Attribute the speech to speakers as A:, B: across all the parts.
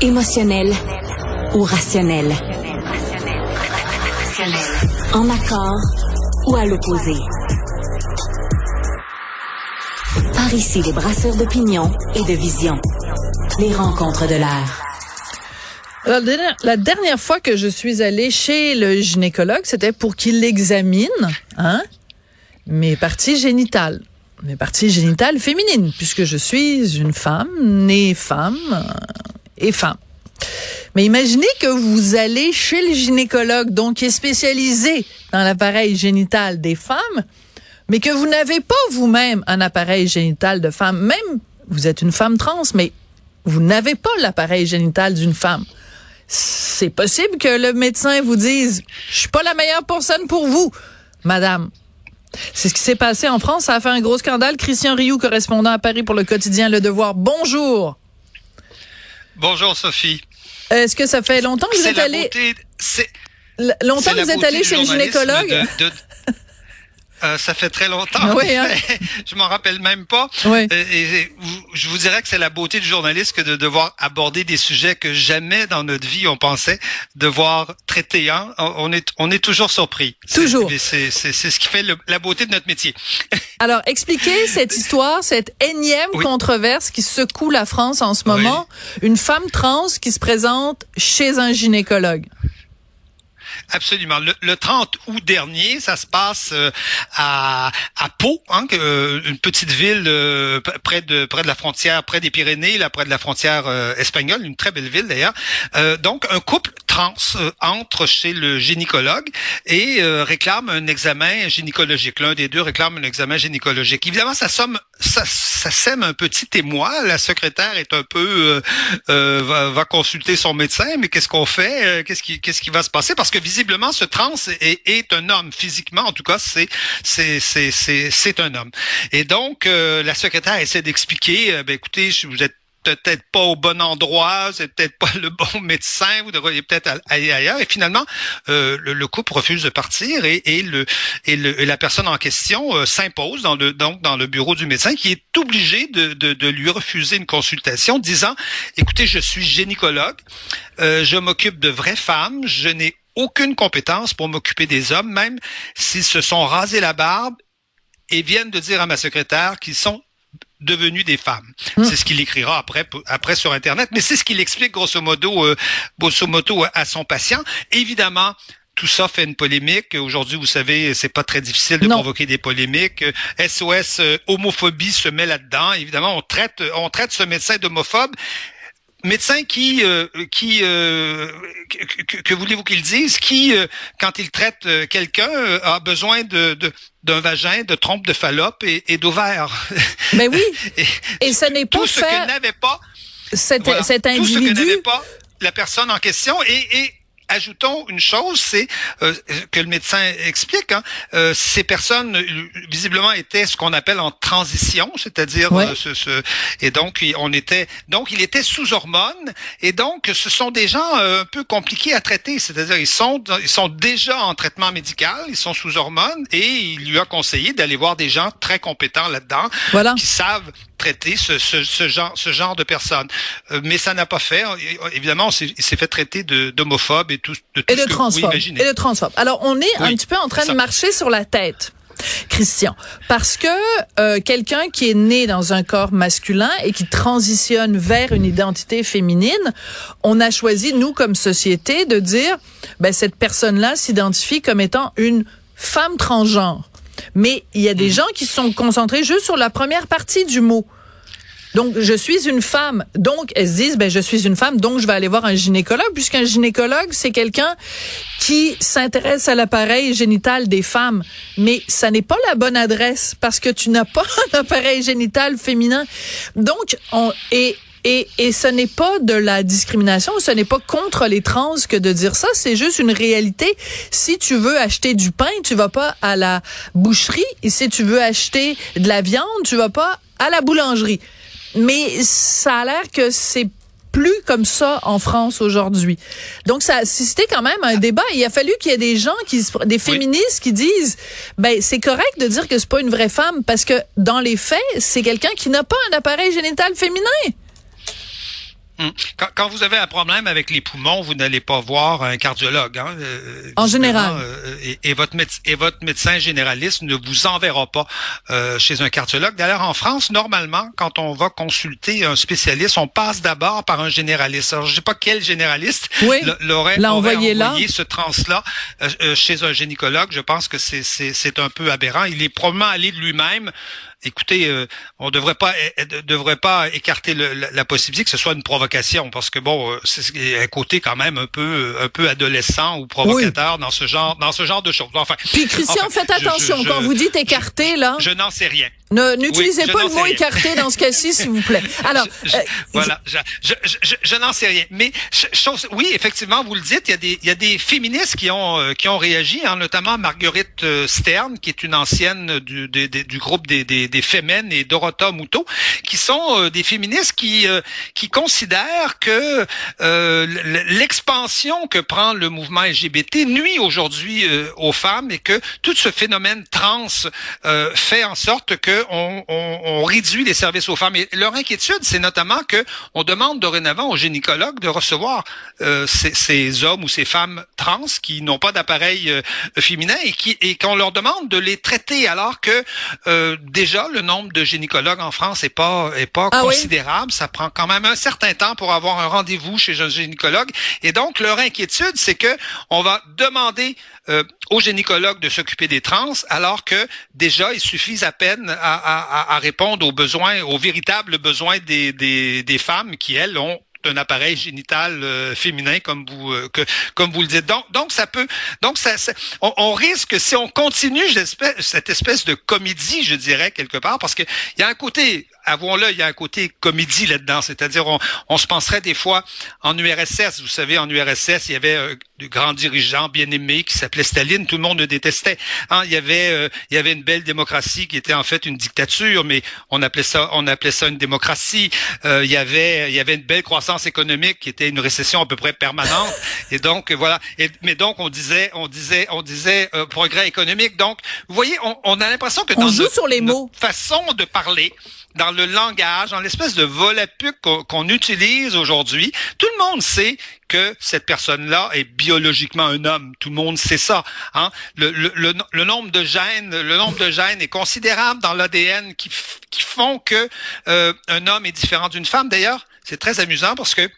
A: Émotionnel ou rationnel? En accord ou à l'opposé? Par ici, les brasseurs d'opinion et de vision. Les rencontres de l'air.
B: Alors, la dernière fois que je suis allée chez le gynécologue, c'était pour qu'il examine hein, mes parties génitales. Mes parties génitales féminines, puisque je suis une femme, née femme euh, et femme. Mais imaginez que vous allez chez le gynécologue, donc qui est spécialisé dans l'appareil génital des femmes, mais que vous n'avez pas vous-même un appareil génital de femme. Même, vous êtes une femme trans, mais vous n'avez pas l'appareil génital d'une femme c'est possible que le médecin vous dise, je suis pas la meilleure personne pour vous, madame. C'est ce qui s'est passé en France. Ça a fait un gros scandale. Christian Rioux, correspondant à Paris pour le quotidien Le Devoir. Bonjour.
C: Bonjour, Sophie.
B: Est-ce que ça fait longtemps que vous êtes allé... longtemps que vous êtes allé chez le gynécologue?
C: Euh, ça fait très longtemps.
B: Oui, hein?
C: je m'en rappelle même pas.
B: Oui.
C: Et, je vous dirais que c'est la beauté du journaliste que de devoir aborder des sujets que jamais dans notre vie on pensait devoir traiter. Hein? On est on est toujours surpris.
B: Toujours.
C: C'est ce qui fait la beauté de notre métier.
B: Alors, expliquez cette histoire, cette énième controverse qui secoue la France en ce moment. Une femme trans qui se présente chez un gynécologue.
C: Absolument. Le, 30 août dernier, ça se passe euh, à, à Pau, hein, euh, une petite ville euh, près de près de la frontière, près des Pyrénées, là près de la frontière espagnole, une très belle ville d'ailleurs. donc un couple trans entre chez le gynécologue et réclame un examen gynécologique. L'un des deux réclame un examen gynécologique. Évidemment, ça somme ça, ça sème un petit émoi. La secrétaire est un peu va, va, consulter son médecin, mais qu'est-ce qu'on fait? Qu'est-ce qui qu'est-ce qui va se passer? Parce que visiblement, ce trans est, est, un homme. Physiquement, en tout cas, c'est un homme. Et donc, euh, la secrétaire essaie d'expliquer. Euh, ben écoutez, vous êtes peut-être pas au bon endroit, c'est peut-être pas le bon médecin, vous devriez peut-être aller ailleurs. Et finalement, euh, le, couple refuse de partir et, et, le, et, le, et la personne en question euh, s'impose dans le donc dans le bureau du médecin qui est obligé de, de, de lui refuser une consultation, disant écoutez, je suis gynécologue, euh, je m'occupe de vraies femmes, je n'ai aucune compétence pour m'occuper des hommes, même s'ils se sont rasés la barbe et viennent de dire à ma secrétaire qu'ils sont devenus des femmes. Hmm. C'est ce qu'il écrira après, après sur Internet, mais c'est ce qu'il explique grosso modo, euh, grosso modo à son patient. Évidemment, tout ça fait une polémique. Aujourd'hui, vous savez, c'est pas très difficile de provoquer des polémiques. SOS euh, homophobie se met là-dedans. Évidemment, on traite, on traite ce médecin d'homophobe médecin qui, euh, qui euh, que, voulez-vous qu'il dise, qui, euh, quand il traite quelqu'un, a besoin de, d'un vagin, de trompe de Fallope et, et d'ovaire.
B: Mais oui. et, ce n'est pas
C: tout ce que n'avait pas
B: cet, cet individu.
C: Tout ce que n'avait pas la personne en question et, et ajoutons une chose, c'est euh, que le médecin explique, hein, euh, ces personnes euh, visiblement étaient ce qu'on appelle en transition, c'est-à-dire ce, et donc on était donc il était sous hormones et donc ce sont des gens un peu compliqués à traiter, c'est-à-dire ils sont ils sont déjà en traitement médical, ils sont sous hormones et il lui a conseillé d'aller voir des gens très compétents là-dedans,
B: voilà.
C: qui savent traiter ce, ce, ce, genre, ce genre de personnes. Euh, mais ça n'a pas fait. Évidemment, il s'est fait traiter d'homophobe et tout, de tout
B: et de transphobe. Et de transphobe. Alors, on est un petit peu en train de marcher sur la tête. Christian, parce que euh, quelqu'un qui est né dans un corps masculin et qui transitionne vers une identité féminine, on a choisi nous comme société de dire ben cette personne-là s'identifie comme étant une femme transgenre. Mais il y a des mm. gens qui sont concentrés juste sur la première partie du mot. Donc, je suis une femme. Donc, elles se disent, ben, je suis une femme, donc je vais aller voir un gynécologue, puisqu'un gynécologue, c'est quelqu'un qui s'intéresse à l'appareil génital des femmes. Mais ça n'est pas la bonne adresse, parce que tu n'as pas un appareil génital féminin. Donc, on, et et, et ce n'est pas de la discrimination, ce n'est pas contre les trans que de dire ça, c'est juste une réalité. Si tu veux acheter du pain, tu vas pas à la boucherie, et si tu veux acheter de la viande, tu vas pas à la boulangerie. Mais ça a l'air que c'est plus comme ça en France aujourd'hui. Donc ça a suscité quand même un débat. Il a fallu qu'il y ait des gens qui des féministes qui disent ben c'est correct de dire que c'est pas une vraie femme parce que dans les faits, c'est quelqu'un qui n'a pas un appareil génital féminin.
C: Hum. Quand, vous avez un problème avec les poumons, vous n'allez pas voir un cardiologue. Hein?
B: Euh, en général.
C: Euh, et, votre et votre médecin généraliste ne vous enverra pas euh, chez un cardiologue. D'ailleurs, en France, normalement, quand on va consulter un spécialiste, on passe d'abord par un généraliste. Alors, je ne sais pas quel généraliste
B: oui,
C: l'aurait envoyé, envoyé ce trans-là chez un gynécologue. Je pense que c'est un peu aberrant. Il est probablement allé de lui-même écoutez, euh, on devrait pas devrait pas écarter le, la, possibilité que ce soit une provocation, parce que bon, euh, c'est un côté quand même un peu un peu adolescent ou provocateur dans ce genre dans ce genre de choses. Enfin.
B: Puis Christian, faites attention quand vous dites écarter là.
C: Je, n'en sais rien.
B: N'utilisez pas le mot écarté dans ce cas-ci, s'il vous plaît. Alors,
C: euh, voilà, je, je n'en sais rien. Mais chose, oui, effectivement, vous le dites, il y a des il y a des féministes qui ont qui ont réagi, hein, notamment Marguerite Stern, qui est une ancienne du, du groupe des, des des Femmes et Dorota Muto, qui sont euh, des féministes qui euh, qui considèrent que euh, l'expansion que prend le mouvement LGBT nuit aujourd'hui aux femmes et que tout ce phénomène trans fait en sorte que on, on, on, réduit les services aux femmes. Et leur inquiétude, c'est notamment que on demande dorénavant aux gynécologues de recevoir ces, ces, hommes ou ces femmes trans qui n'ont pas d'appareil féminin et qui et qu'on leur demande de les traiter alors que déjà le nombre de gynécologues en France est pas est pas ah considérable. Ça prend quand même un certain temps pour avoir un rendez-vous chez un gynécologue. Et donc leur inquiétude, c'est que on va demander euh, aux gynécologues de s'occuper des trans, alors que déjà il suffit à peine à, répondre aux besoins, aux véritables besoins des, des, des femmes qui elles ont d'un appareil génital euh, féminin comme vous euh, que comme vous le dites. Donc donc ça peut donc ça, on, on, risque si on continue cette espèce de comédie, je dirais quelque part, parce que il y a un côté avouons-le, il y a un côté comédie là-dedans. C'est-à-dire, on, on, se penserait des fois en URSS. Vous savez, en URSS, il y avait euh, de grands dirigeants bien aimés qui s'appelaient Staline. Tout le monde le détestait. Hein, il y avait, euh, il y avait une belle démocratie qui était en fait une dictature, mais on appelait ça, on appelait ça une démocratie. Euh, il y avait, il y avait une belle croissance économique qui était une récession à peu près permanente. Et donc voilà. Et, mais donc on disait, on disait, on disait euh, progrès économique. Donc, vous voyez, on, on a l'impression que
B: on
C: dans
B: joue sur les mots.
C: façon de parler, dans le langage, dans l'espèce de volapük qu'on utilise aujourd'hui, tout le monde sait que cette personne-là est biologiquement un homme. Tout le monde sait ça. Hein? Le, le, le, nombre de gènes, le nombre de gènes est considérable dans l'ADN qui, qui font que euh, un homme est différent d'une femme. D'ailleurs, c'est très amusant parce que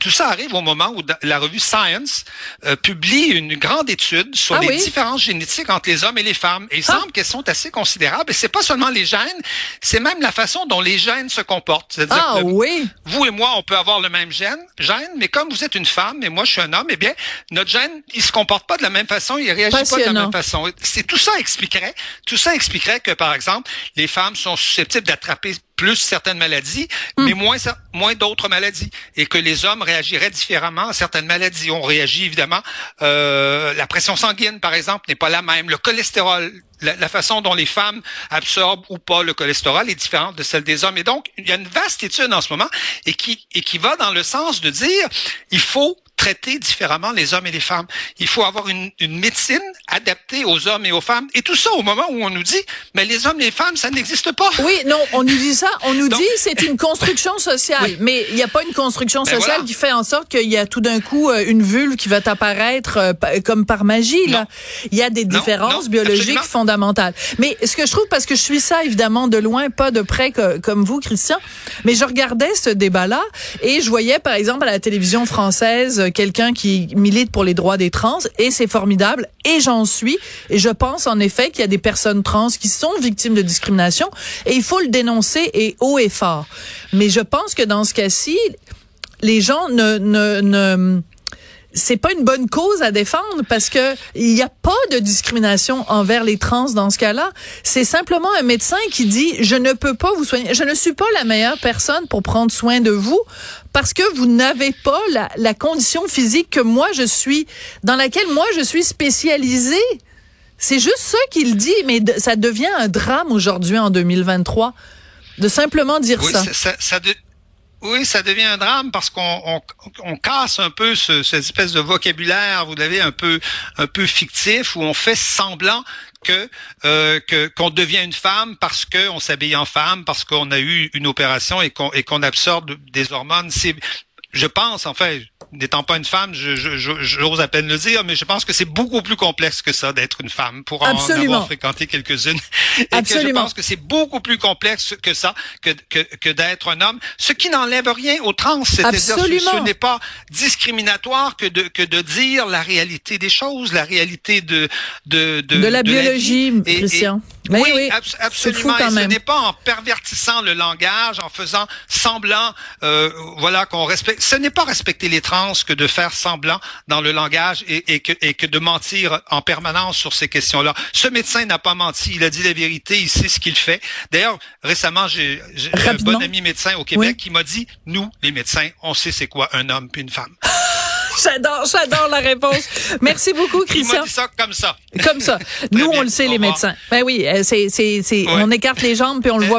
C: tout ça arrive au moment où la revue Science euh, publie une grande étude sur ah les différences génétiques entre les hommes et les femmes. Et il ah. semble qu'elles sont assez considérables. Et c'est pas seulement les gènes, c'est même la façon dont les gènes se comportent.
B: C'est-à-dire ah, oui.
C: vous et moi, on peut avoir le même gène, gène, mais comme vous êtes une femme et moi je suis un homme, eh bien, notre gène, il se comporte pas de la même façon, il réagit pas de la même façon. C'est tout ça expliquerait, tout ça expliquerait que, par exemple, les femmes sont susceptibles d'attraper plus certaines maladies, hmm. mais moins moins d'autres maladies, et que les hommes réagiraient différemment à certaines maladies. On réagit évidemment. Euh, la pression sanguine, par exemple, n'est pas la même. Le cholestérol, la, façon dont les femmes absorbent ou pas le cholestérol est différente de celle des hommes. Et donc, il y a une vaste étude en ce moment et qui et qui va dans le sens de dire il faut traiter différemment les hommes et les femmes. Il faut avoir une, une, médecine adaptée aux hommes et aux femmes. Et tout ça au moment où on nous dit, mais les hommes et les femmes, ça n'existe pas.
B: Oui, non, on nous dit ça. On nous dit c'est une construction sociale. Mais il n'y a pas une construction ben sociale qui fait en sorte qu'il y a tout d'un coup euh, une vulve qui va apparaître euh, comme par magie. Là. Il y a des différences biologiques fondamentales. Mais ce que je trouve, parce que je suis ça évidemment de loin, pas de près comme vous, Christian, mais je regardais ce débat-là et je voyais par exemple à la télévision française quelqu'un qui milite pour les droits des trans et c'est formidable et j'en suis et je pense en effet qu'il y a des personnes trans qui sont victimes de discrimination et il faut le dénoncer et haut et fort. Mais je pense que dans ce cas-ci, les gens ne c'est pas une bonne cause à défendre parce que il n'y a pas de discrimination envers les trans dans ce cas-là. C'est simplement un médecin qui dit je ne peux pas vous soigner, je ne suis pas la meilleure personne pour prendre soin de vous parce que vous n'avez pas la, la condition physique que moi je suis, dans laquelle moi je suis spécialisée. C'est juste ça qu'il dit, mais ça devient un drame aujourd'hui en 2023 de simplement dire
C: oui,
B: ça.
C: ça, ça oui, ça devient un drame parce qu'on on, casse un peu ce, cette espèce de vocabulaire, vous l'avez un peu un peu fictif où on fait semblant que euh, qu'on devient une femme parce qu'on s'habille en femme, parce qu'on a eu une opération et qu'on et absorbe des hormones. Je pense, en fait, n'étant pas une femme, j'ose je, je, à peine le dire, mais je pense que c'est beaucoup plus complexe que ça d'être une femme pour en avoir fréquenté quelques-unes. Et Absolument. que je pense que c'est beaucoup plus complexe que ça, que, que, que d'être un homme. Ce qui n'enlève rien aux trans, c'est-à-dire ce, n'est pas discriminatoire que de, que de dire la réalité des choses, la réalité de de
B: de, de la biologie, Christian.
C: Oui, oui, absolument. et ce n'est pas en pervertissant le langage, en faisant semblant, euh, voilà, qu'on respecte. Ce n'est pas respecter les trans que de faire semblant dans le langage et, et, que, et que de mentir en permanence sur ces questions-là. Ce médecin n'a pas menti. Il a dit la vérité. Il sait ce qu'il fait. D'ailleurs, récemment, j'ai un bon ami médecin au Québec qui m'a dit, nous, les médecins, on sait c'est quoi un homme puis une femme.
B: J'adore, j'adore la réponse. Merci beaucoup, Christian.
C: Dit ça comme ça.
B: Comme ça. Nous, on le sait, les médecins. Ben oui, euh, c'est, c'est, c'est, on écarte les jambes puis on le voit